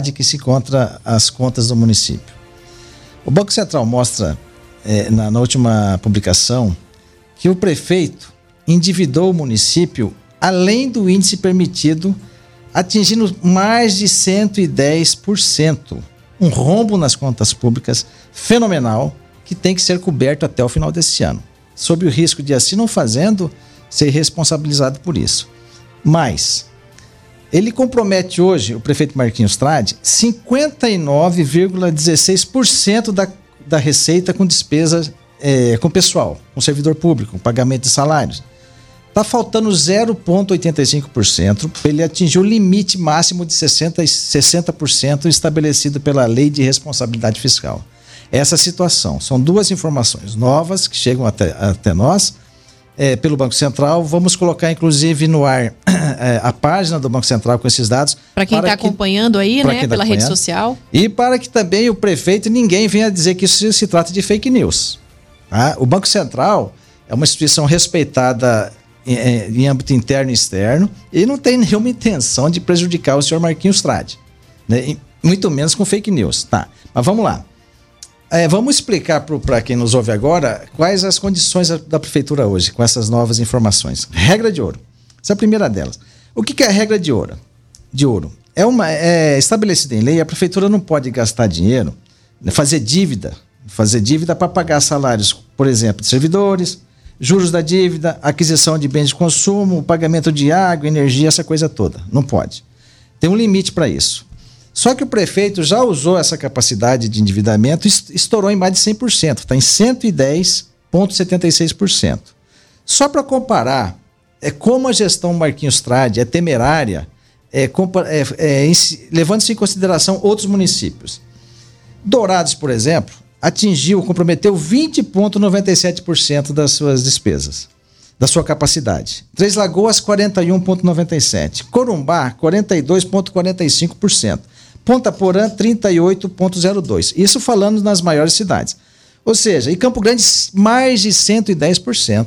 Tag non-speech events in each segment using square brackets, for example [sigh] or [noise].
que se encontra as contas do município. O Banco Central mostra é, na, na última publicação que o prefeito endividou o município além do índice permitido, atingindo mais de 110%. Um rombo nas contas públicas fenomenal que tem que ser coberto até o final desse ano, sob o risco de, assim não fazendo, ser responsabilizado por isso. Mas ele compromete hoje, o prefeito Marquinhos Trade, 59,16% da, da receita com despesa é, com pessoal, com servidor público, com pagamento de salários. Está faltando 0,85% para ele atingir o limite máximo de 60%, 60% estabelecido pela Lei de Responsabilidade Fiscal. Essa situação. São duas informações novas que chegam até, até nós é, pelo Banco Central. Vamos colocar, inclusive, no ar [clears throat] é, a página do Banco Central com esses dados. Para quem está acompanhando aí, né, tá pela rede social. E para que também o prefeito, ninguém venha dizer que isso se trata de fake news. Tá? O Banco Central é uma instituição respeitada em, em âmbito interno e externo e não tem nenhuma intenção de prejudicar o senhor Marquinhos Trade. Né? Muito menos com fake news. Tá, mas vamos lá. É, vamos explicar para quem nos ouve agora quais as condições da prefeitura hoje, com essas novas informações. Regra de ouro. Essa é a primeira delas. O que, que é a regra de ouro? De ouro. É uma é estabelecida em lei, a prefeitura não pode gastar dinheiro, né, fazer dívida, fazer dívida para pagar salários, por exemplo, de servidores, juros da dívida, aquisição de bens de consumo, pagamento de água, energia, essa coisa toda. Não pode. Tem um limite para isso. Só que o prefeito já usou essa capacidade de endividamento e estourou em mais de 100%, está em 110,76%. Só para comparar, é como a gestão Marquinhos Trade é temerária, é, é, é, levando-se em consideração outros municípios. Dourados, por exemplo, atingiu, comprometeu 20,97% das suas despesas, da sua capacidade. Três Lagoas, 41,97%. Corumbá, 42,45%. Ponta Porã 38,02. Isso falando nas maiores cidades. Ou seja, em Campo Grande mais de 110%.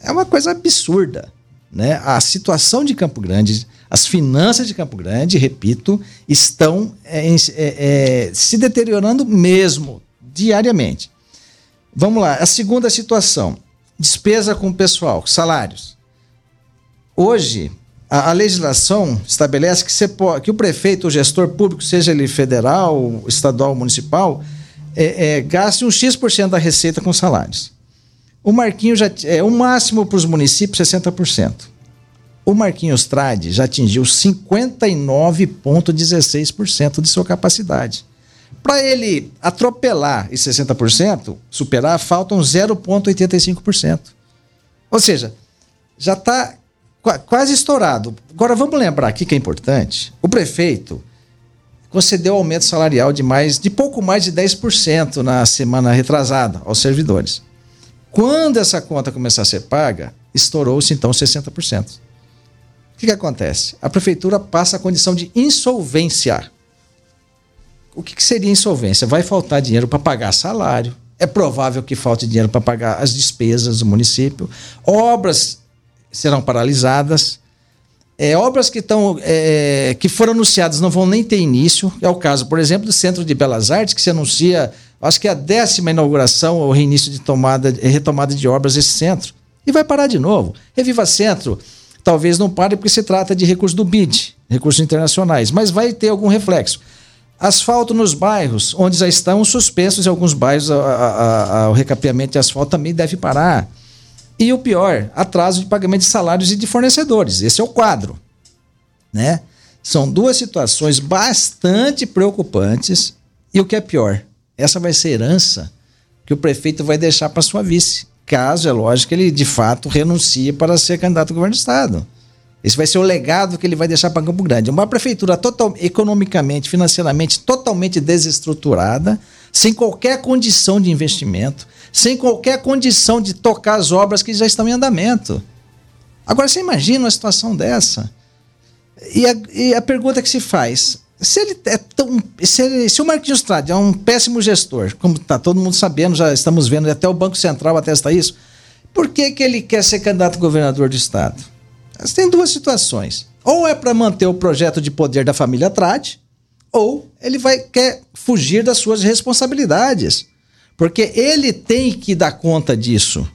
É uma coisa absurda, né? A situação de Campo Grande, as finanças de Campo Grande, repito, estão é, é, é, se deteriorando mesmo diariamente. Vamos lá, a segunda situação, despesa com pessoal, salários. Hoje, a, a legislação estabelece que, você pode, que o prefeito, o gestor público, seja ele federal, estadual, municipal, é, é, gaste um X% da receita com salários. O Marquinhos já é o máximo para os municípios 60%. O Marquinhos Trade já atingiu 59,16% de sua capacidade. Para ele atropelar e 60%, superar, faltam 0,85%. Ou seja, já está quase estourado. Agora vamos lembrar aqui que é importante. O prefeito concedeu aumento salarial de mais de pouco mais de 10% na semana retrasada aos servidores. Quando essa conta começar a ser paga, estourou-se então 60%. O que, que acontece? A prefeitura passa a condição de insolvência. O que, que seria insolvência? Vai faltar dinheiro para pagar salário. É provável que falte dinheiro para pagar as despesas do município. Obras serão paralisadas. É, obras que, estão, é, que foram anunciadas não vão nem ter início. É o caso, por exemplo, do Centro de Belas Artes, que se anuncia, acho que é a décima inauguração ou reinício de tomada, retomada de obras desse centro. E vai parar de novo. Reviva Centro talvez não pare porque se trata de recursos do BID, recursos internacionais, mas vai ter algum reflexo. Asfalto nos bairros, onde já estão suspensos em alguns bairros, a, a, a, o recapeamento de asfalto também deve parar. E o pior, atraso de pagamento de salários e de fornecedores. Esse é o quadro. Né? São duas situações bastante preocupantes. E o que é pior, essa vai ser herança que o prefeito vai deixar para sua vice, caso, é lógico, ele de fato renuncie para ser candidato ao governo do Estado. Esse vai ser o legado que ele vai deixar para Campo Grande. Uma prefeitura total, economicamente, financeiramente totalmente desestruturada, sem qualquer condição de investimento, sem qualquer condição de tocar as obras que já estão em andamento. Agora você imagina uma situação dessa? E a, e a pergunta que se faz: se ele é tão. Se, ele, se o Marquinhos Trade é um péssimo gestor, como está todo mundo sabendo, já estamos vendo, até o Banco Central atesta isso, por que, que ele quer ser candidato a governador do Estado? Tem duas situações. Ou é para manter o projeto de poder da família Trade, ou ele vai quer fugir das suas responsabilidades. Porque ele tem que dar conta disso.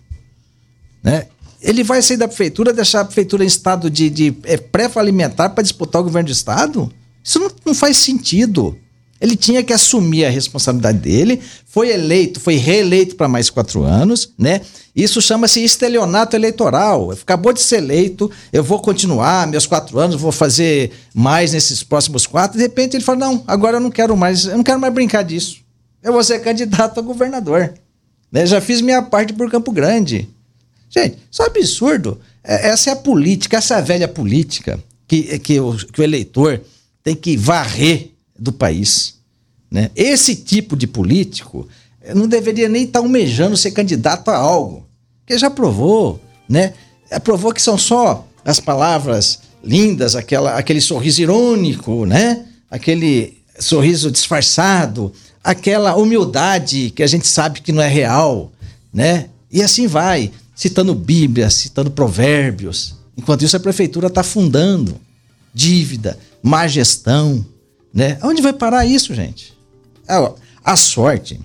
Né? Ele vai sair da prefeitura, deixar a prefeitura em estado de, de é, pré-falimentar para disputar o governo do estado? Isso não, não faz sentido. Ele tinha que assumir a responsabilidade dele, foi eleito, foi reeleito para mais quatro anos, né? Isso chama-se estelionato eleitoral. Acabou de ser eleito, eu vou continuar meus quatro anos, vou fazer mais nesses próximos quatro. De repente ele fala: não, agora eu não quero mais, eu não quero mais brincar disso. Eu vou ser candidato a governador. Né? Já fiz minha parte por Campo Grande. Gente, isso é um absurdo. É, essa é a política, essa é velha política que, que, o, que o eleitor tem que varrer do país. Né? Esse tipo de político não deveria nem estar almejando ser candidato a algo, que já provou, né? Provou que são só as palavras lindas, aquela, aquele sorriso irônico, né? Aquele sorriso disfarçado, aquela humildade que a gente sabe que não é real, né? E assim vai, citando Bíblia, citando provérbios. Enquanto isso a prefeitura está fundando dívida, má gestão, né? Onde vai parar isso, gente? É, a sorte,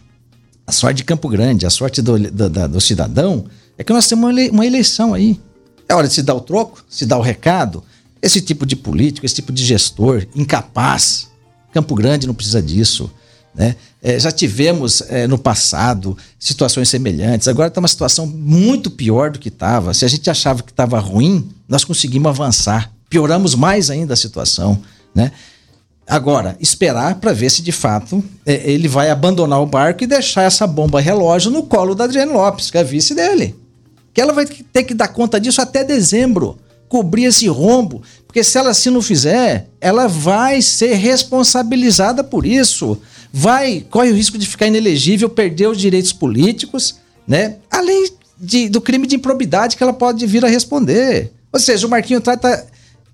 a sorte de Campo Grande, a sorte do, do, do cidadão, é que nós temos uma eleição aí. É hora de se dar o troco, se dar o recado. Esse tipo de político, esse tipo de gestor incapaz. Campo Grande não precisa disso. Né? É, já tivemos é, no passado situações semelhantes, agora está uma situação muito pior do que estava. Se a gente achava que estava ruim, nós conseguimos avançar, pioramos mais ainda a situação. Né? Agora, esperar para ver se de fato é, ele vai abandonar o barco e deixar essa bomba relógio no colo da Adriane Lopes, que é a vice dele. Que ela vai ter que dar conta disso até dezembro, cobrir esse rombo, porque se ela assim não fizer, ela vai ser responsabilizada por isso. Vai, corre o risco de ficar inelegível, perder os direitos políticos, né? Além de, do crime de improbidade que ela pode vir a responder. Ou seja, o Marquinho tá, tá,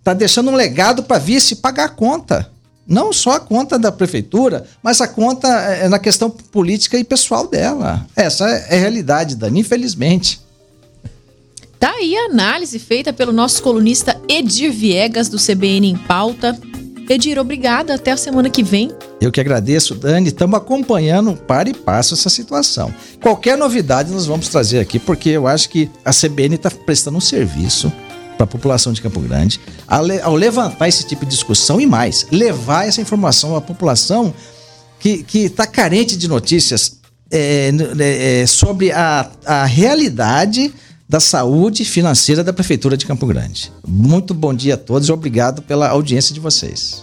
tá deixando um legado para vice pagar a conta. Não só a conta da prefeitura, mas a conta é, na questão política e pessoal dela. Essa é a realidade, Dani, infelizmente. Tá aí a análise feita pelo nosso colunista Edir Viegas, do CBN em Pauta. Edir, obrigada. Até a semana que vem. Eu que agradeço, Dani. Estamos acompanhando para e passo essa situação. Qualquer novidade nós vamos trazer aqui, porque eu acho que a CBN está prestando um serviço para a população de Campo Grande, ao levantar esse tipo de discussão e mais, levar essa informação à população que está carente de notícias é, é, sobre a, a realidade da saúde financeira da Prefeitura de Campo Grande. Muito bom dia a todos e obrigado pela audiência de vocês.